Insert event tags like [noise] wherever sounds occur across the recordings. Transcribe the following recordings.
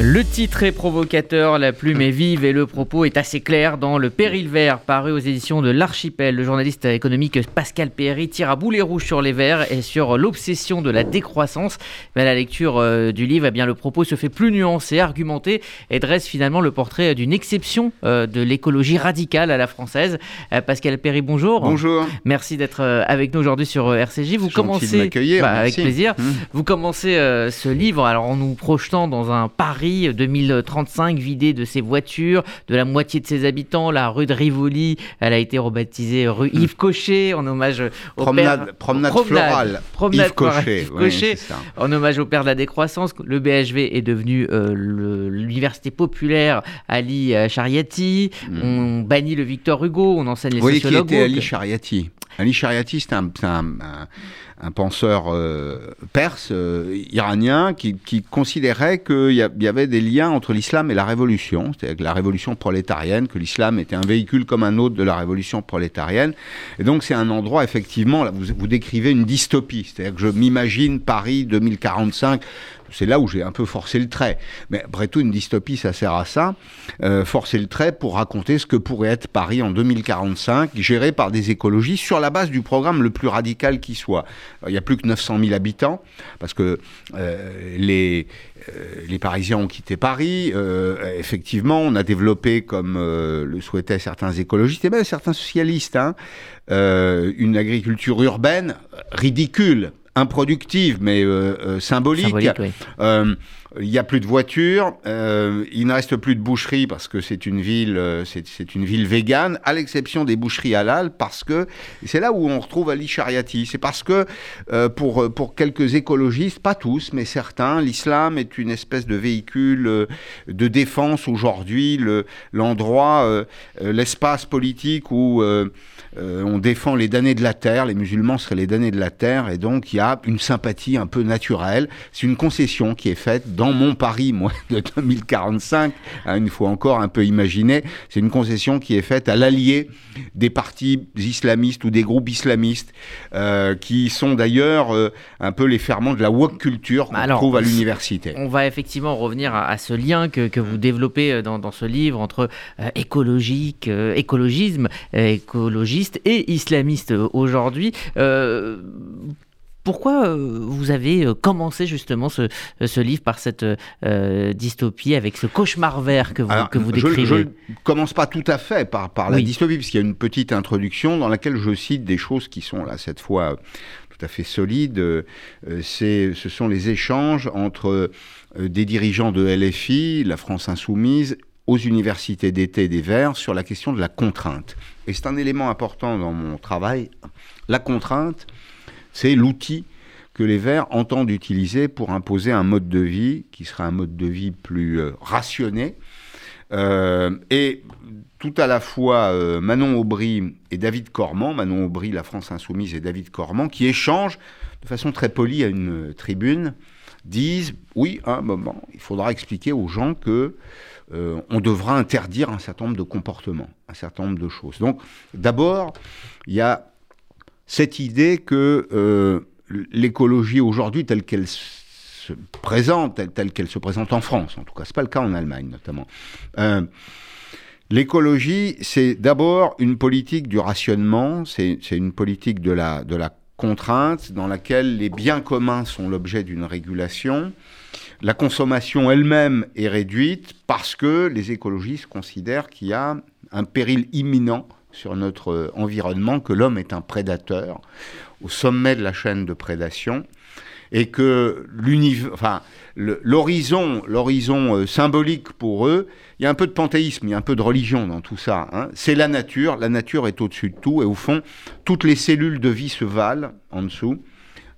Le titre est provocateur, la plume est vive et le propos est assez clair dans Le Péril Vert, paru aux éditions de l'Archipel. Le journaliste économique Pascal Péry tire à boulet rouge sur les verts et sur l'obsession de la décroissance. Mais à la lecture euh, du livre, eh bien, le propos se fait plus nuancé, argumenté et dresse finalement le portrait d'une exception euh, de l'écologie radicale à la française. Euh, Pascal Péry, bonjour. Bonjour. Merci d'être avec nous aujourd'hui sur RCJ. Vous commencez, bah, avec plaisir. Mmh. Vous commencez ce livre alors en nous projetant dans un Paris 2035 vidé de ses voitures, de la moitié de ses habitants. La rue de Rivoli, elle a été rebaptisée rue hmm. Yves Cochet en hommage au promenade, père... promenade, florale. Promenade Yves Cochet, Cochet en hommage au père de la décroissance. Le BHV est devenu euh, l'université populaire Ali Chariati. Hmm. On bannit le Victor Hugo, on enseigne les Vous sociologues. qui était Ali Chariati Ali c'est un, un, penseur euh, perse, euh, iranien, qui, considérait qu'il y, avait des liens entre l'islam et la révolution, c'est-à-dire que la révolution prolétarienne, que l'islam était un véhicule comme un autre de la révolution prolétarienne. Et donc c'est un endroit, effectivement, vous, vous décrivez une dystopie, c'est-à-dire que je m'imagine Paris 2045 c'est là où j'ai un peu forcé le trait. Mais après tout, une dystopie, ça sert à ça. Euh, forcer le trait pour raconter ce que pourrait être Paris en 2045, géré par des écologistes sur la base du programme le plus radical qui soit. il n'y a plus que 900 000 habitants, parce que euh, les, euh, les Parisiens ont quitté Paris. effectivement, on a développé, comme le souhaitaient certains écologistes et même certains socialistes, hein, une agriculture urbaine ridicule improductive, mais euh, euh, symbolique. Euh, il n'y a plus de voitures, il ne reste plus de boucheries parce que c'est une ville, c'est une ville végane, à l'exception des boucheries halal, parce que c'est là où on retrouve Ali Shariati. C'est parce que pour pour quelques écologistes, pas tous, mais certains, l'islam est une espèce de véhicule de défense aujourd'hui, l'endroit, l'espace politique où euh, on défend les damnés de la terre, les musulmans seraient les damnés de la terre, et donc il y a une sympathie un peu naturelle. C'est une concession qui est faite mon Paris, moi, [laughs] de 2045, hein, une fois encore un peu imaginé. C'est une concession qui est faite à l'allié des partis islamistes ou des groupes islamistes, euh, qui sont d'ailleurs euh, un peu les ferments de la woke culture qu'on trouve à l'université. On va effectivement revenir à, ce lien que, vous développez dans, ce livre entre écologique, écologisme, écologie et islamiste aujourd'hui. Euh, pourquoi euh, vous avez euh, commencé justement ce, ce livre par cette dystopie avec ce cauchemar vert que vous, que vous décrivez Je ne commence pas tout à fait par, par la dystopie, puisqu'il y a une petite introduction dans laquelle je cite des choses qui sont là, cette fois, tout à fait solides. C'est, ce sont les échanges entre des dirigeants de LFI, la France Insoumise, aux universités d'été des Verts sur la question de la contrainte. Et c'est un élément important dans mon travail. La contrainte, c'est l'outil que les Verts entendent utiliser pour imposer un mode de vie qui sera un mode de vie plus euh, rationné. Euh, et tout à la fois euh, Manon Aubry et David Cormand, Manon Aubry, la France Insoumise, et David Cormand, qui échangent de façon très polie à une tribune, disent oui, un moment, il faudra expliquer aux gens que euh, on devra interdire un certain nombre de comportements, un certain nombre de choses. Donc, d'abord, il y a cette idée que euh, l'écologie aujourd'hui, telle qu'elle se présente, telle, qu'elle se présente en France, en tout cas, c'est pas le cas en Allemagne notamment. Euh, l'écologie, c'est d'abord une politique du rationnement, c'est une politique de la, de la contrainte dans laquelle les biens communs sont l'objet d'une régulation la consommation elle-même est réduite parce que les écologistes considèrent qu'il y a un péril imminent sur notre environnement, que l'homme est un prédateur au sommet de la chaîne de prédation et que l'horizon, l'horizon euh, symbolique pour eux, il y a un peu de panthéisme, il y a un peu de religion dans tout ça. Hein. C'est la nature, la nature est au-dessus de tout, et au fond, toutes les cellules de vie se valent en dessous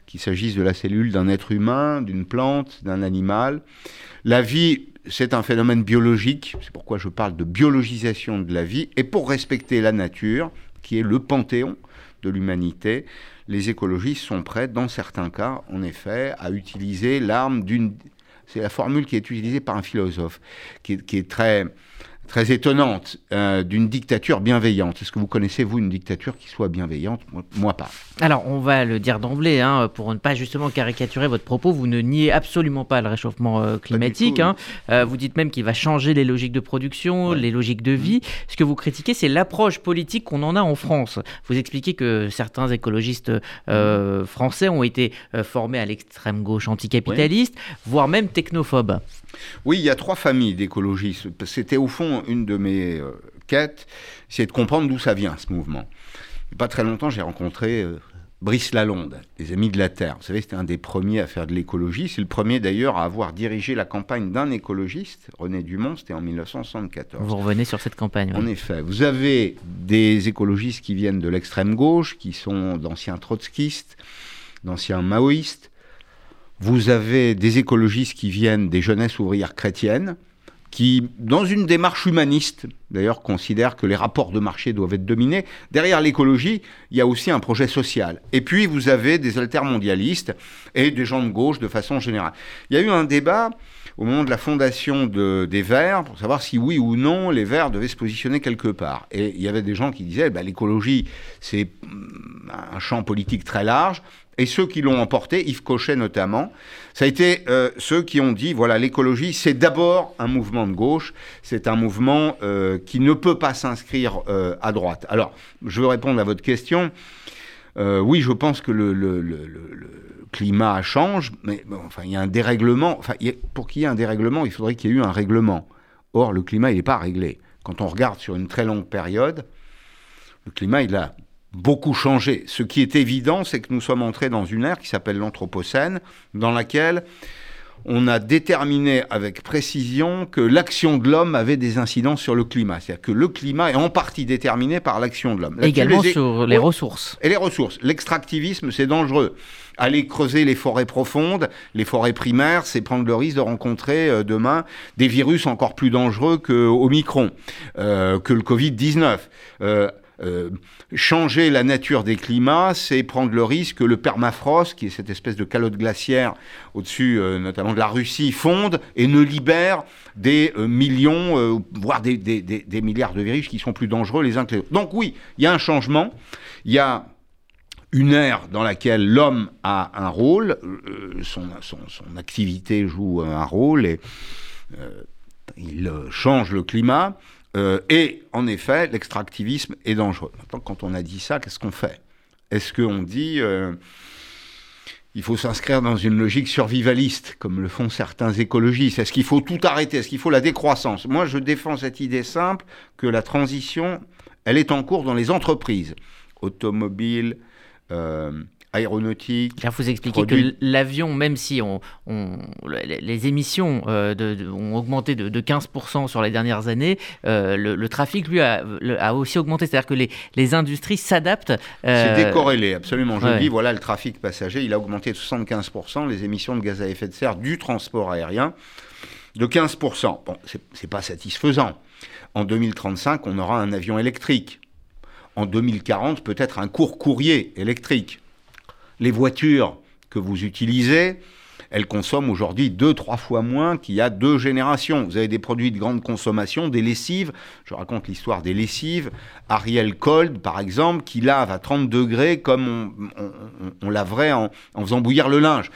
qu'il s'agisse de la cellule d'un être humain, d'une plante, d'un animal. La vie, c'est un phénomène biologique, c'est pourquoi je parle de biologisation de la vie, et pour respecter la nature, qui est le panthéon de l'humanité, les écologistes sont prêts, dans certains cas, en effet, à utiliser l'arme d'une... C'est la formule qui est utilisée par un philosophe, qui est, très très étonnante euh, d'une dictature bienveillante. Est-ce que vous connaissez, vous, une dictature qui soit bienveillante? Moi, pas. Alors, on va le dire d'emblée, hein, pour ne pas justement caricaturer votre propos, vous ne niez absolument pas le réchauffement euh, climatique. Hein. Euh, vous dites même qu'il va changer les logiques de production, les logiques de vie. Ce que vous critiquez, c'est l'approche politique qu'on en a en France. Vous expliquez que certains écologistes français ont été formés à l'extrême gauche anticapitaliste, voire même technophobes. Oui, il y a trois familles d'écologistes. C'était au fond une de mes euh, quêtes, c'est de comprendre d'où ça vient, ce mouvement. Il pas très longtemps, j'ai rencontré euh, Brice Lalonde, les Amis de la Terre. Vous savez, c'était un des premiers à faire de l'écologie. C'est le premier d'ailleurs à avoir dirigé la campagne d'un écologiste, René Dumont, c'était en 1974. Vous revenez sur cette campagne. En effet. Vous avez des écologistes qui viennent de l'extrême gauche, qui sont d'anciens trotskistes, d'anciens maoïstes. Vous avez des écologistes qui viennent des jeunesses ouvrières chrétiennes, qui, dans une démarche humaniste, d'ailleurs, considèrent que les rapports de marché doivent être dominés. Derrière l'écologie, il y a aussi un projet social. Et puis, vous avez des altermondialistes et des gens de gauche de façon générale. Il y a eu un débat au moment de la fondation des Verts pour savoir si oui ou non les Verts devaient se positionner quelque part. Et il y avait des gens qui disaient bah, l'écologie, c'est un champ politique très large. Et ceux qui l'ont emporté, Yves Cochet notamment, ça a été euh, ceux qui ont dit, voilà, l'écologie, c'est d'abord un mouvement de gauche, c'est un mouvement euh, qui ne peut pas s'inscrire euh, à droite. Alors, je veux répondre à votre question. oui, je pense que le, climat change, mais enfin, il y a un dérèglement. Enfin, pour qu'il y ait un dérèglement, il faudrait qu'il y ait eu un règlement. Or, le climat, il n'est pas réglé. Quand on regarde sur une très longue période, le climat, il a beaucoup changé. Ce qui est évident, c'est que nous sommes entrés dans une ère qui s'appelle l'Anthropocène, dans laquelle on a déterminé avec précision que l'action de l'homme avait des incidences sur le climat. C'est-à-dire que le climat est en partie déterminé par l'action de l'homme. Également sur les ressources. Et les ressources. L'extractivisme, c'est dangereux. Aller creuser les forêts profondes, les forêts primaires, c'est prendre le risque de rencontrer euh, demain des virus encore plus dangereux que Omicron, euh, que le Covid-19. Euh, changer la nature des climats, c'est prendre le risque que le permafrost, qui est cette espèce de calotte glaciaire au-dessus euh, notamment de la Russie, fonde et ne libère des euh, millions, voire des, milliards de virus qui sont plus dangereux les uns que les autres. Donc oui, il y a un changement, il y a une ère dans laquelle l'homme a un rôle, son, activité joue un rôle et il change le climat. Euh, et en effet, l'extractivisme est dangereux. Maintenant, quand on a dit ça, qu'est-ce qu'on fait? Est-ce qu'on dit euh, il faut s'inscrire dans une logique survivaliste, comme le font certains écologistes? Est-ce qu'il faut tout arrêter? Est-ce qu'il faut la décroissance? Moi, je défends cette idée simple que la transition, elle est en cours dans les entreprises. Automobiles, euh, aéronautique. Là, vous expliquez que l'avion, même si on, les émissions euh, de, ont augmenté de, 15% sur les dernières années, euh, le, trafic, lui, a, a aussi augmenté. C'est-à-dire que les, les industries s'adaptent. Euh, C'est décorrélé, absolument. Je dis, voilà, le trafic passager, il a augmenté de 75%, les émissions de gaz à effet de serre du transport aérien de 15%. Bon, c'est pas satisfaisant. En 2035, on aura un avion électrique. En 2040, peut-être un court courrier électrique les voitures que vous utilisez, elles consomment aujourd'hui deux, trois fois moins qu'il y a deux générations. Vous avez des produits de grande consommation, des lessives. Je raconte l'histoire des lessives. Ariel Cold, par exemple, qui lave à 30 degrés comme on, laverait en, faisant bouillir le linge.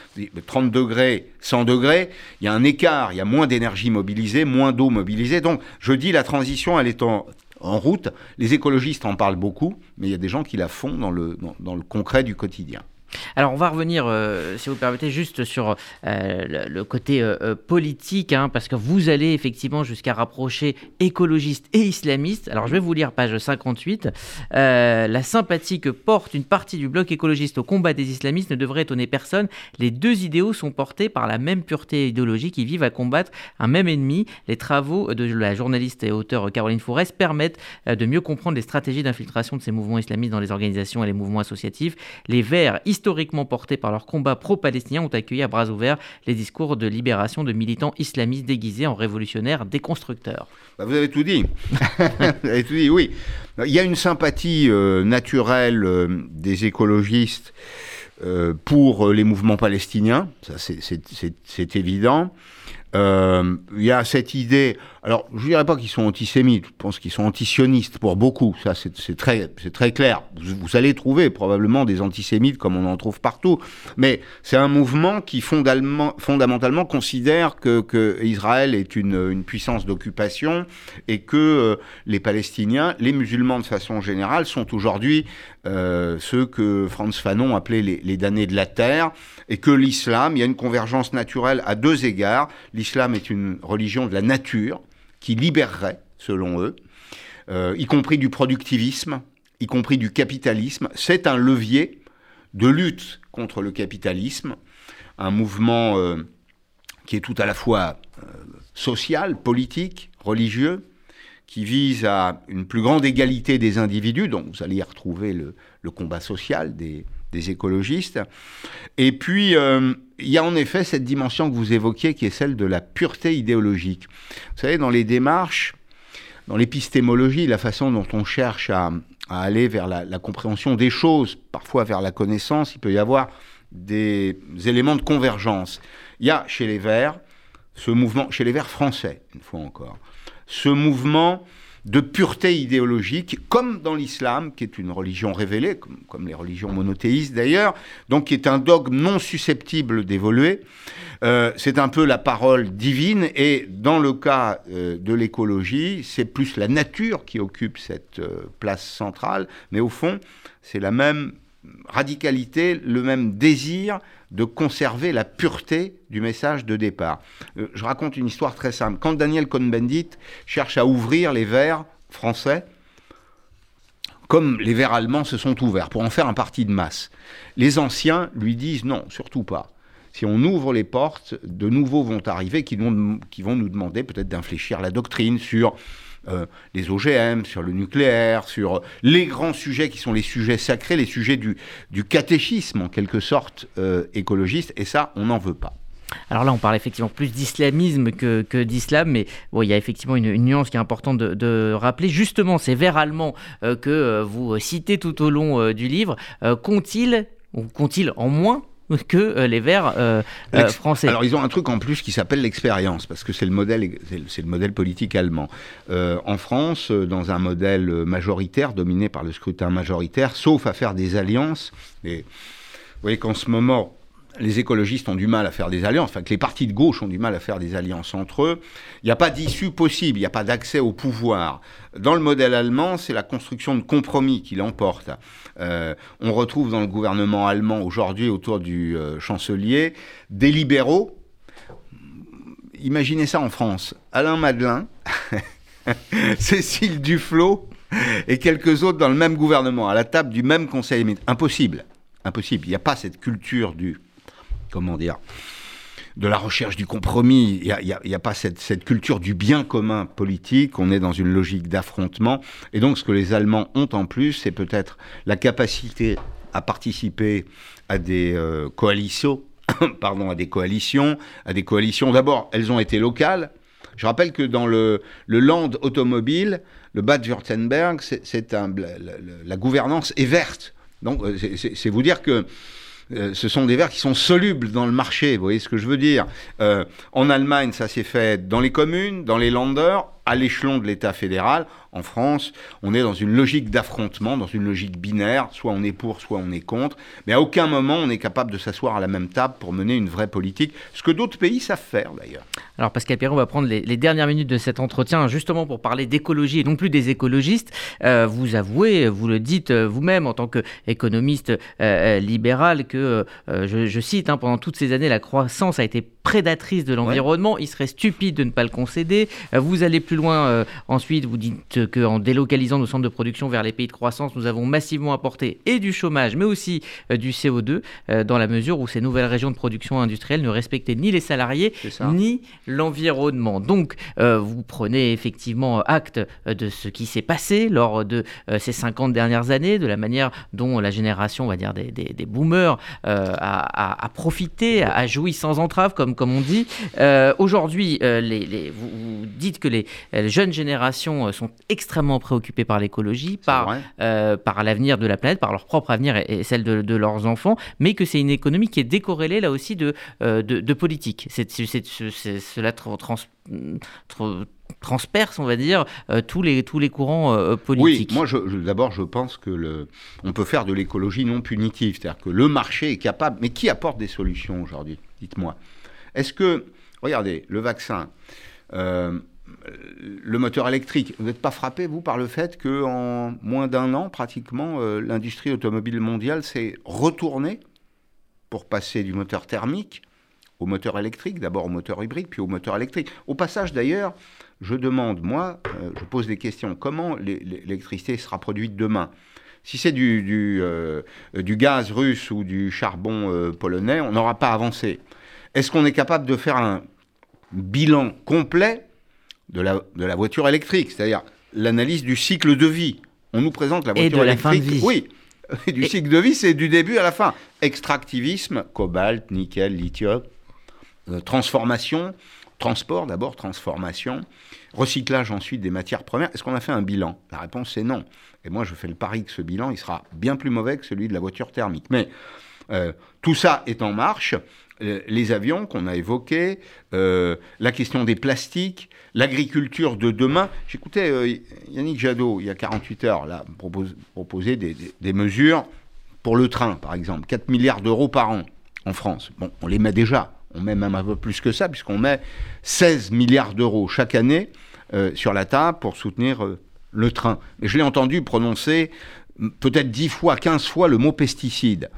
30 degrés, 100 degrés, il y a un écart, il y a moins d'énergie mobilisée, moins d'eau mobilisée. Donc, je dis, la transition, elle est en, route. Les écologistes en parlent beaucoup, mais il y a des gens qui la font dans le concret du quotidien. Alors on va revenir, euh, si vous permettez, juste sur euh, le, côté euh, politique, hein, parce que vous allez effectivement jusqu'à rapprocher écologistes et islamistes. Alors je vais vous lire page 58. la sympathie que porte une partie du bloc écologiste au combat des islamistes ne devrait étonner personne. Les deux idéaux sont portés par la même pureté idéologique qui vivent à combattre un même ennemi. Les travaux de la journaliste et auteure Caroline Fourès permettent de mieux comprendre les stratégies d'infiltration de ces mouvements islamistes dans les organisations et les mouvements associatifs. Les Verts historiquement portés par leur combat pro-palestinien, ont accueilli à bras ouverts les discours de libération de militants islamistes déguisés en révolutionnaires déconstructeurs. Bah, vous avez tout dit. [laughs] vous avez tout dit, oui. Il y a une sympathie euh, naturelle euh, des écologistes euh, pour les mouvements palestiniens, ça c'est évident. Euh, il y a cette idée. Alors, je ne dirais pas qu'ils sont antisémites, je pense qu'ils sont antisionistes pour beaucoup. Ça, c'est très, très clair. Vous, allez trouver probablement des antisémites comme on en trouve partout. Mais c'est un mouvement qui fondamentalement considère que, Israël est une, puissance d'occupation et que euh, les Palestiniens, les musulmans de façon générale, sont aujourd'hui euh, ceux que Franz Fanon appelait les damnés de la terre et que l'islam, il y a une convergence naturelle à deux égards l'islam est une religion de la nature qui libérerait, selon eux, euh, y compris du productivisme, y compris du capitalisme. C'est un levier de lutte contre le capitalisme, un mouvement euh, qui est tout à la fois euh, social, politique, religieux, qui vise à une plus grande égalité des individus, donc vous allez y retrouver le, combat social des, des écologistes. Et puis, il y a en effet cette dimension que vous évoquiez qui est celle de la pureté idéologique. Vous savez, dans les démarches, dans l'épistémologie, la façon dont on cherche à, aller vers la, compréhension des choses, parfois vers la connaissance, il peut y avoir des éléments de convergence. Il y a chez les Verts ce mouvement, chez les Verts français, une fois encore, ce mouvement de pureté idéologique, comme dans l'islam, qui est une religion révélée, comme, les religions monothéistes d'ailleurs, donc qui est un dogme non susceptible d'évoluer. Euh, c'est un peu la parole divine, et dans le cas euh, de l'écologie, c'est plus la nature qui occupe cette euh, place centrale, mais au fond, c'est la même radicalité, le même désir de conserver la pureté du message de départ. Euh, je raconte une histoire très simple. Quand Daniel Cohn-Bendit cherche à ouvrir les verts français, comme les verts allemands se sont ouverts, pour en faire un parti de masse, les anciens lui disent non, surtout pas. Si on ouvre les portes, de nouveaux vont arriver qui vont, qui vont nous demander peut-être d'infléchir la doctrine sur euh, les OGM, sur le nucléaire, sur les grands sujets qui sont les sujets sacrés, les sujets du, du catéchisme en quelque sorte euh, écologiste, et ça, on n'en veut pas. Alors là, on parle effectivement plus d'islamisme que, que d'islam, mais il y a effectivement une, nuance qui est importante de, rappeler. Justement, ces vers allemands euh, que vous citez tout au long du livre, qu'ont-ils, ou qu'ont-ils en moins que euh, les Verts euh, euh, français. Alors ils ont un truc en plus qui s'appelle l'expérience, parce que c'est le modèle, c'est le modèle politique allemand. en France, dans un modèle majoritaire dominé par le scrutin majoritaire, sauf à faire des alliances. Et vous voyez qu'en ce moment, les écologistes ont du mal à faire des alliances, enfin que les partis de gauche ont du mal à faire des alliances entre eux. Il n'y a pas d'issue possible, il n'y a pas d'accès au pouvoir. Dans le modèle allemand, c'est la construction de compromis qui l'emporte. Euh, on retrouve dans le gouvernement allemand aujourd'hui, autour du euh, chancelier, des libéraux. Imaginez ça en France. Alain Madelin, [laughs] Cécile Duflot et quelques autres dans le même gouvernement, à la table du même conseil. Impossible. Impossible. Il n'y a pas cette culture du comment dire, de la recherche du compromis. Il n'y a, pas cette, culture du bien commun politique. On est dans une logique d'affrontement. Et donc, ce que les Allemands ont en plus, c'est peut-être la capacité à participer à des euh, coalitions, [coughs] pardon, à des coalitions, à des coalitions. D'abord, elles ont été locales. Je rappelle que dans le, land automobile, le Bad-Württemberg, c'est la, la, gouvernance est verte. Donc, euh, c'est vous dire que euh, ce sont des verres qui sont solubles dans le marché, vous voyez ce que je veux dire. Euh, en Allemagne, ça s'est fait dans les communes, dans les landers, à l'échelon de l'État fédéral. En France, on est dans une logique d'affrontement, dans une logique binaire, soit on est pour, soit on est contre, mais à aucun moment on est capable de s'asseoir à la même table pour mener une vraie politique, ce que d'autres pays savent faire d'ailleurs. Alors Pascal Perron, on va prendre les, dernières minutes de cet entretien justement pour parler d'écologie et non plus des écologistes. Euh, vous avouez, vous le dites euh, vous-même en tant qu'économiste euh, libéral que, je, cite, hein, pendant toutes ces années, la croissance a été prédatrice de l'environnement. Il serait stupide de ne pas le concéder. vous allez plus loin ensuite, vous dites qu'en délocalisant nos centres de production vers les pays de croissance, nous avons massivement apporté et du chômage, mais aussi euh, du CO2, euh, dans la mesure où ces nouvelles régions de production industrielle ne respectaient ni les salariés, ni l'environnement. Donc, euh, vous prenez effectivement acte de ce qui s'est passé lors de ces 50 dernières années, de la manière dont la génération, on va dire, des, boomers a, profité, a, joui sans entrave, comme comme on dit. Aujourd'hui, les, vous, dites que les, jeunes générations sont extrêmement préoccupées par l'écologie, par, par l'avenir de la planète, par leur propre avenir et, celle de, leurs enfants, mais que c'est une économie qui est décorrélée là aussi de, de, politique. C'est, cela trans, transperce, on va dire, euh, tous, les, tous les courants euh, politiques. Oui, moi, d'abord, je pense que le, on peut faire de l'écologie non punitive, c'est-à-dire que le marché est capable. Mais qui apporte des solutions aujourd'hui Dites-moi? Est-ce que, regardez, le vaccin, euh, le moteur électrique, vous n'êtes pas frappé, vous, par le fait qu'en moins d'un an, pratiquement, l'industrie automobile mondiale s'est retournée pour passer du moteur thermique au moteur électrique, d'abord au moteur hybride, puis au moteur électrique. Au passage, d'ailleurs, je demande, moi, euh, je pose des questions. Comment l'électricité sera produite demain? Si c'est du, euh, du, gaz russe ou du charbon euh, polonais, on n'aura pas avancé. Est-ce qu'on est capable de faire un bilan complet de la, de la voiture électrique C'est-à-dire l'analyse du cycle de vie. On nous présente la voiture Et de électrique. La fin de vie. Oui, [laughs] du cycle de vie, c'est du début à la fin. Extractivisme, cobalt, nickel, lithium, transformation, transport d'abord, transformation, Recyclage ensuite des matières premières. Est-ce qu'on a fait un bilan? La réponse est non. Et moi, je fais le pari que ce bilan, il sera bien plus mauvais que celui de la voiture thermique. Mais euh, tout ça est en marche. Euh, les avions qu'on a évoqués, euh, la question des plastiques, l'agriculture de demain. J'écoutais Yannick Jadot, il y a 48 heures, proposer des, mesures pour le train, par exemple. 4 milliards d'euros par an en France. Bon, on les met déjà on met même un peu plus que ça, puisqu'on met 16 milliards d'euros chaque année euh, sur la table pour soutenir euh, le train. Et je l'ai entendu prononcer peut-être 10 fois, 15 fois le mot pesticide.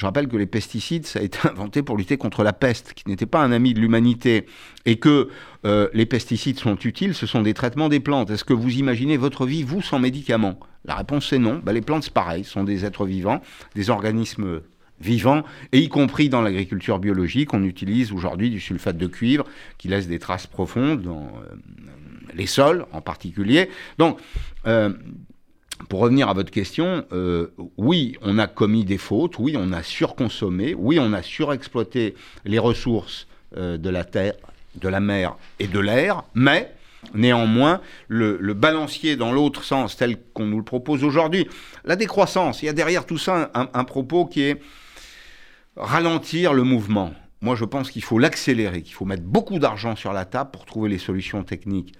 Je rappelle que les pesticides, ça a été [laughs] inventé pour lutter contre la peste, qui n'était pas un ami de l'humanité, et que euh, les pesticides sont utiles, ce sont des traitements des plantes. Est-ce que vous imaginez votre vie, vous, sans médicaments? La réponse est non. Ben, les plantes, c'est pareil, sont des êtres vivants, des organismes vivants, et y compris dans l'agriculture biologique, on utilise aujourd'hui du sulfate de cuivre qui laisse des traces profondes dans euh, les sols en particulier. Donc, euh, pour revenir à votre question, euh, oui, on a commis des fautes, oui, on a surconsommé, oui, on a surexploité les ressources de la terre, de la mer et de l'air, mais Néanmoins, le, balancier dans l'autre sens, tel qu'on nous le propose aujourd'hui, la décroissance, il y a derrière tout ça un propos qui est ralentir le mouvement. Moi, je pense qu'il faut l'accélérer, qu'il faut mettre beaucoup d'argent sur la table pour trouver les solutions techniques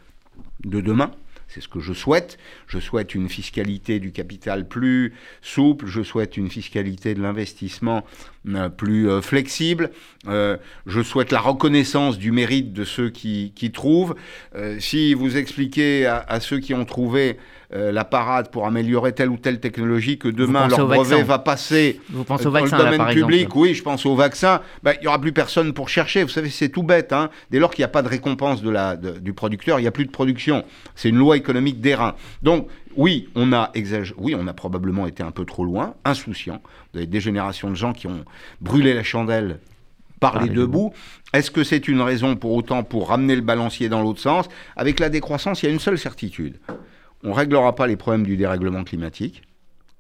de demain. C'est ce que je souhaite. Je souhaite une fiscalité du capital plus souple, je souhaite une fiscalité de l'investissement euh, plus euh, flexible, euh, je souhaite la reconnaissance du mérite de ceux qui, trouvent. si vous expliquez à, ceux qui ont trouvé la parade pour améliorer telle ou telle technologie que demain leur brevet va passer vous pensez au vaccin, dans le domaine public, oui, je pense au vaccin, ben, il n'y aura plus personne pour chercher. Vous savez, c'est tout bête. Hein. Dès lors qu'il n'y a pas de récompense de la, du producteur, il n'y a plus de production. C'est une loi économique d'airain. Donc, oui, on a oui, on a probablement été un peu trop loin, insouciant. Vous avez des générations de gens qui ont brûlé la chandelle par les deux bouts. Est-ce que c'est une raison pour autant pour ramener le balancier dans l'autre sens? Avec la décroissance, il y a une seule certitude. On ne réglera pas les problèmes du dérèglement climatique.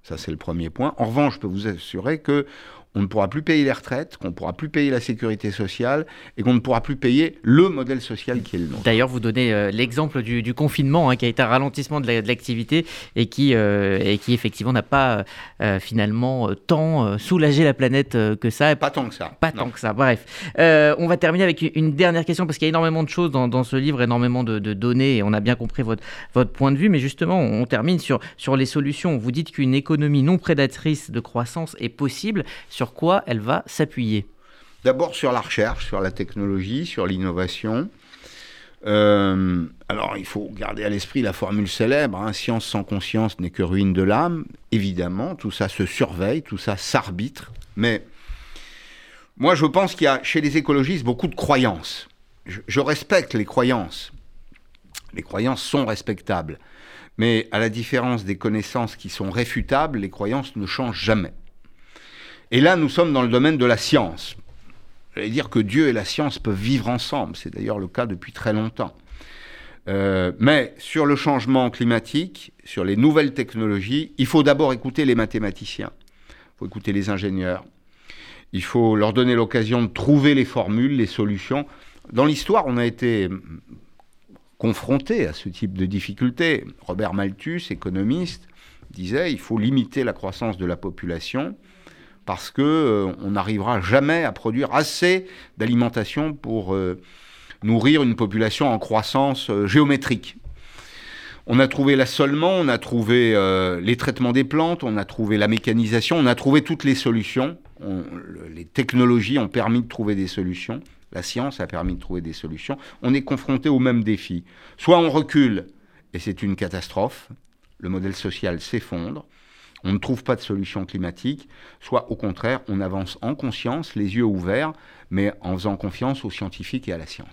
Ça, c'est le premier point. En revanche, je peux vous assurer que on ne pourra plus payer les retraites, qu'on ne pourra plus payer la sécurité sociale et qu'on ne pourra plus payer le modèle social qui est le nôtre. D'ailleurs, vous donnez euh, l'exemple du, confinement hein, qui a été un ralentissement de l'activité et, qui, euh, et qui effectivement n'a pas euh, finalement tant soulagé la planète que ça. Pas tant que ça. Pas tant que ça, bref. on va terminer avec une dernière question parce qu'il y a énormément de choses dans, ce livre, énormément de, données et on a bien compris votre, votre point de vue, mais justement, on termine sur, sur les solutions. Vous dites qu'une économie non prédatrice de croissance est possible sur quoi elle va s'appuyer D'abord sur la recherche, sur la technologie, sur l'innovation. Euh, alors, il faut garder à l'esprit la formule célèbre hein, science sans conscience n'est que ruine de l'âme. Évidemment, tout ça se surveille, tout ça s'arbitre. Mais moi, je pense qu'il y a chez les écologistes beaucoup de croyances. je respecte les croyances. Les croyances sont respectables. Mais à la différence des connaissances qui sont réfutables, les croyances ne changent jamais. Et là, nous sommes dans le domaine de la science. J'allais dire que Dieu et la science peuvent vivre ensemble. C'est d'ailleurs le cas depuis très longtemps. Euh, mais sur le changement climatique, sur les nouvelles technologies, il faut d'abord écouter les mathématiciens, il faut écouter les ingénieurs, Il faut leur donner l'occasion de trouver les formules, les solutions. Dans l'histoire, on a été confronté à ce type de difficultés. Robert Malthus, économiste, disait il faut limiter la croissance de la population parce que euh, on n'arrivera jamais à produire assez d'alimentation pour euh, nourrir une population en croissance euh, géométrique. On a trouvé l'assolement, on a trouvé les traitements des plantes, on a trouvé la mécanisation, on a trouvé toutes les solutions. les technologies ont permis de trouver des solutions. La science a permis de trouver des solutions. On est confronté au même défi. Soit on recule, et c'est une catastrophe, le modèle social s'effondre, on ne trouve pas de solution climatique, soit au contraire, on avance en conscience, les yeux ouverts, mais en faisant confiance aux scientifiques et à la science.